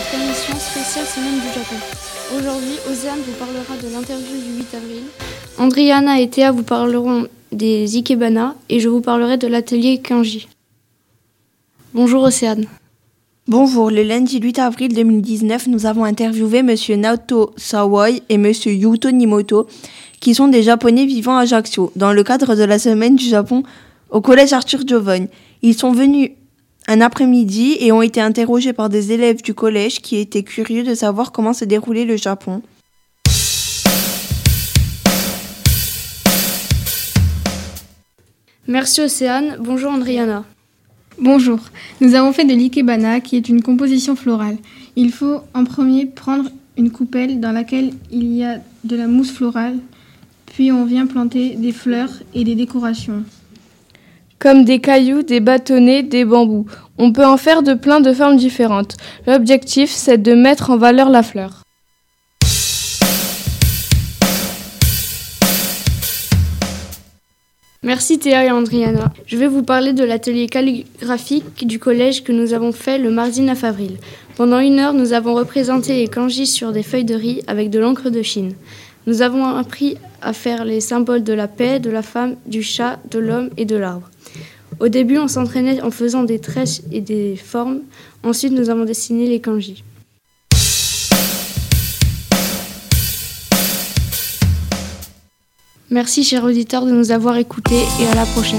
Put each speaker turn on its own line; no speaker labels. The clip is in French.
émission spéciale Semaine du Japon. Aujourd'hui, Océane vous parlera de l'interview du 8 avril. Andriana et Théa vous parleront des Ikebana et je vous parlerai de l'atelier Kanji. Bonjour Océane.
Bonjour, le lundi 8 avril 2019, nous avons interviewé M. Naoto Sawai et M. Yuto Nimoto, qui sont des Japonais vivant à Ajaccio, dans le cadre de la Semaine du Japon au collège Arthur Giovanni. Ils sont venus un après-midi et ont été interrogés par des élèves du collège qui étaient curieux de savoir comment se déroulait le Japon.
Merci Océane. Bonjour Andriana.
Bonjour. Nous avons fait de l'ikebana qui est une composition florale. Il faut en premier prendre une coupelle dans laquelle il y a de la mousse florale, puis on vient planter des fleurs et des décorations.
Comme des cailloux, des bâtonnets, des bambous. On peut en faire de plein de formes différentes. L'objectif, c'est de mettre en valeur la fleur.
Merci Théa et Andriana. Je vais vous parler de l'atelier calligraphique du collège que nous avons fait le mardi 9 avril. Pendant une heure, nous avons représenté les kanji sur des feuilles de riz avec de l'encre de Chine. Nous avons appris à faire les symboles de la paix, de la femme, du chat, de l'homme et de l'arbre. Au début, on s'entraînait en faisant des traits et des formes. Ensuite, nous avons dessiné les kanji. Merci chers auditeurs de nous avoir écoutés et à la prochaine.